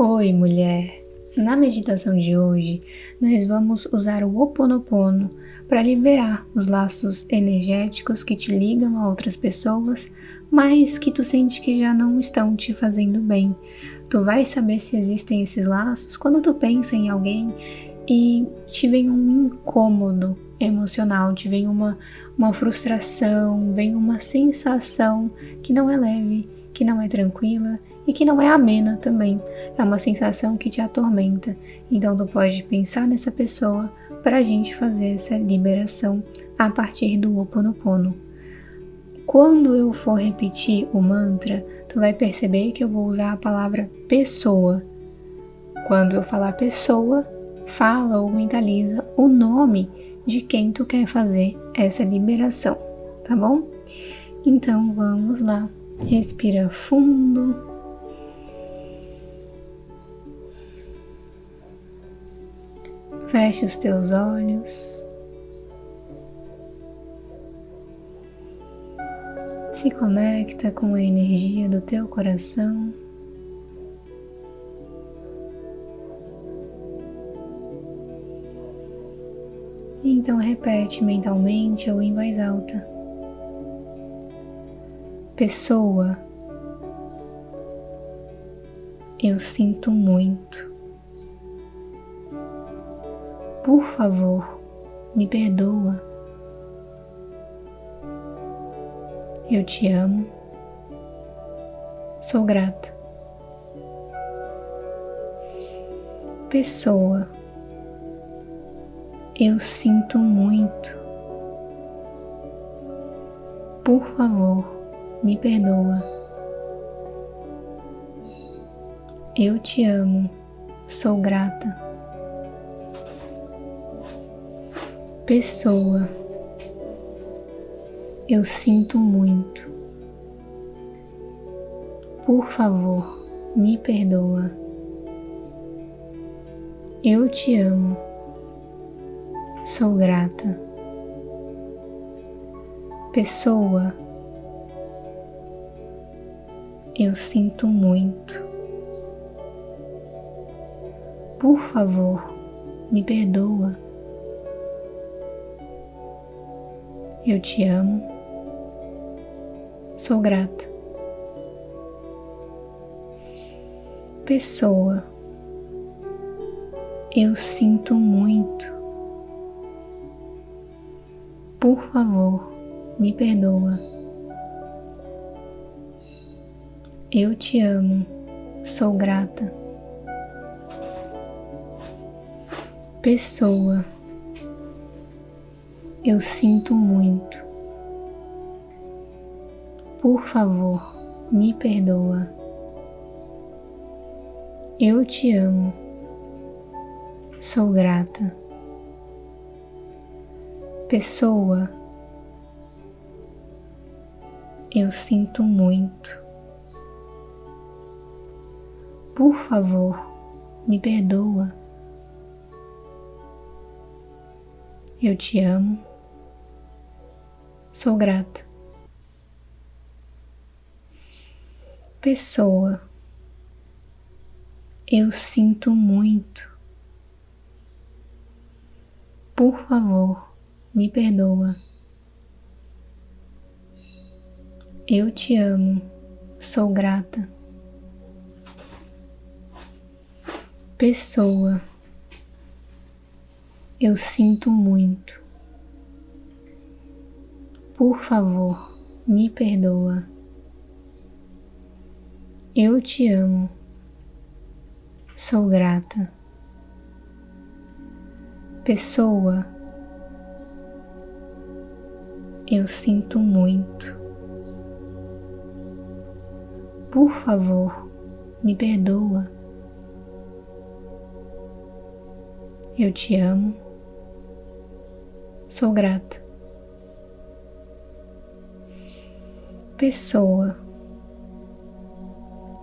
Oi, mulher! Na meditação de hoje, nós vamos usar o Oponopono para liberar os laços energéticos que te ligam a outras pessoas, mas que tu sente que já não estão te fazendo bem. Tu vai saber se existem esses laços quando tu pensa em alguém e te vem um incômodo emocional, te vem uma, uma frustração, vem uma sensação que não é leve, que não é tranquila e que não é amena também. É uma sensação que te atormenta. Então tu pode pensar nessa pessoa para a gente fazer essa liberação a partir do Oponopono. Quando eu for repetir o mantra, tu vai perceber que eu vou usar a palavra pessoa. Quando eu falar pessoa, fala ou mentaliza o nome de quem tu quer fazer essa liberação, tá bom? Então vamos lá. Respira fundo. Feche os teus olhos. Se conecta com a energia do teu coração. Então repete mentalmente ou em voz alta. Pessoa, eu sinto muito. Por favor, me perdoa. Eu te amo. Sou grata. Pessoa, eu sinto muito. Por favor, me perdoa. Eu te amo, sou grata. Pessoa, eu sinto muito. Por favor, me perdoa. Eu te amo Sou grata. Pessoa, eu sinto muito. Por favor, me perdoa. Eu te amo. Sou grata. Pessoa, eu sinto muito. Por favor, me perdoa. Eu te amo, sou grata. Pessoa, eu sinto muito. Por favor, me perdoa. Eu te amo, sou grata pessoa, eu sinto muito. Por favor, me perdoa. Eu te amo. Sou grata. Pessoa, eu sinto muito. Por favor, me perdoa. Eu te amo, sou grata. Pessoa, eu sinto muito. Por favor, me perdoa. Eu te amo, sou grata. Pessoa, eu sinto muito. Por favor, me perdoa. Eu te amo. Sou grata. Pessoa,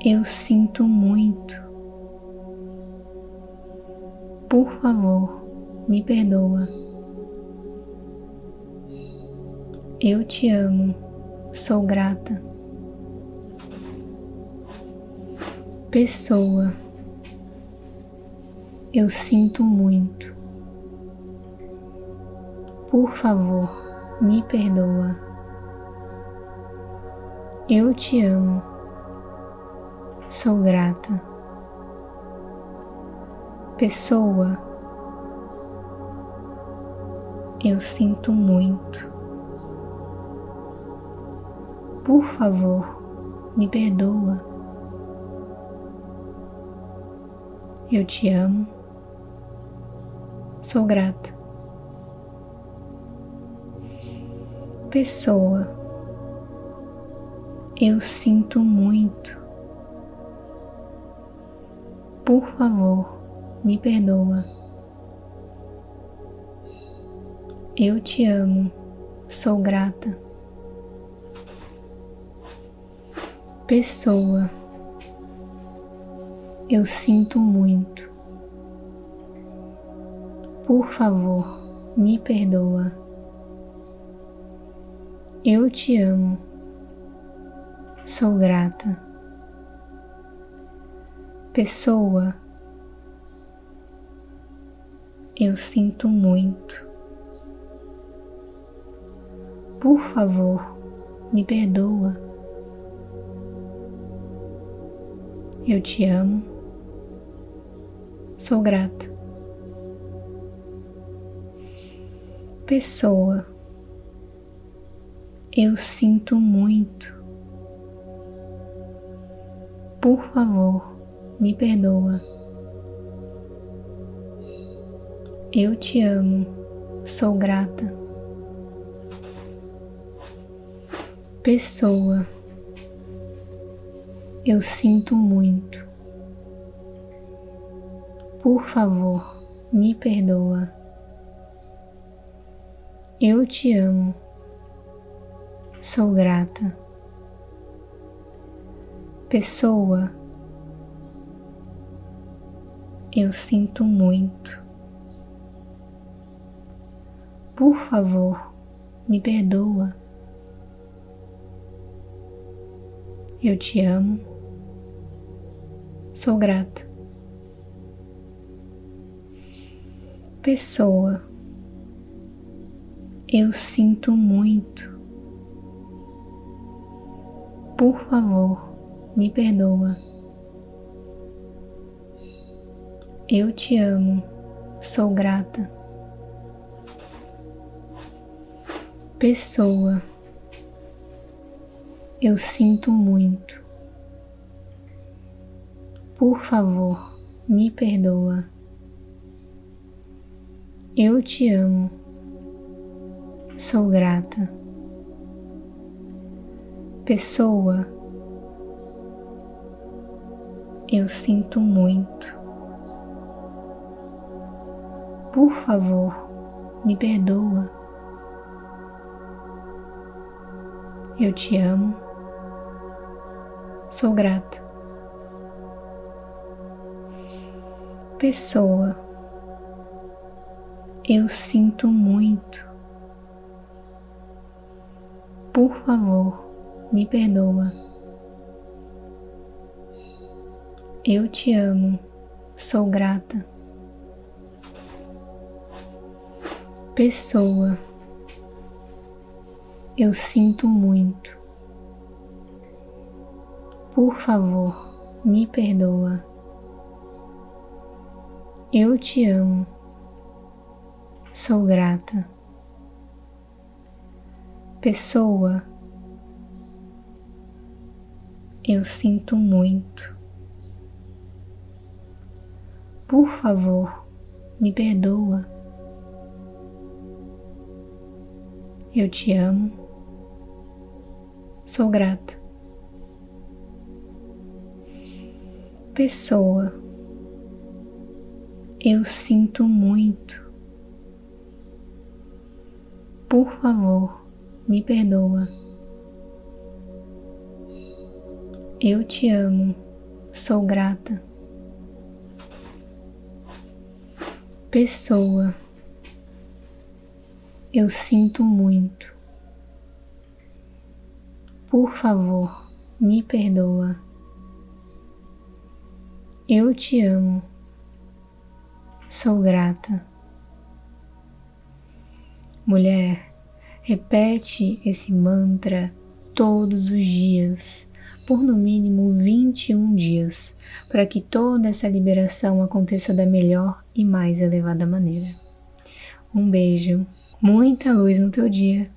eu sinto muito. Por favor, me perdoa. Eu te amo, sou grata. Pessoa, Eu sinto muito. Por favor, me perdoa. Eu te amo. Sou grata. Pessoa, eu sinto muito. Por favor, me perdoa. Eu te amo. Sou grata. Pessoa, eu sinto muito. Por favor, me perdoa. Eu te amo, sou grata. Pessoa, eu sinto muito. Por favor, me perdoa. Eu te amo, sou grata. Pessoa, eu sinto muito. Por favor, me perdoa. Eu te amo. Sou grata. Pessoa, eu sinto muito. Por favor, me perdoa. Eu te amo, sou grata. Pessoa, eu sinto muito. Por favor, me perdoa. Eu te amo. Sou grata. Pessoa, eu sinto muito. Por favor, me perdoa. Eu te amo. Sou grata. Pessoa, eu sinto muito. Por favor, me perdoa. Eu te amo, sou grata. Pessoa, eu sinto muito. Por favor, me perdoa. Eu te amo. Sou grata. Pessoa, eu sinto muito. Por favor, me perdoa. Eu te amo. Sou grata. pessoa, eu sinto muito. Por favor, me perdoa. Eu te amo, sou grata. Pessoa, eu sinto muito. Por favor, me perdoa. Eu te amo. Sou grata. Pessoa, eu sinto muito. Por favor, me perdoa. Eu te amo. Sou grata. Pessoa, eu sinto muito. Por favor, me perdoa. Eu te amo, sou grata. Pessoa, eu sinto muito. Por favor, me perdoa. Eu te amo Sou grata. Mulher, repete esse mantra todos os dias, por no mínimo 21 dias, para que toda essa liberação aconteça da melhor e mais elevada maneira. Um beijo, muita luz no teu dia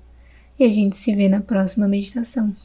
e a gente se vê na próxima meditação.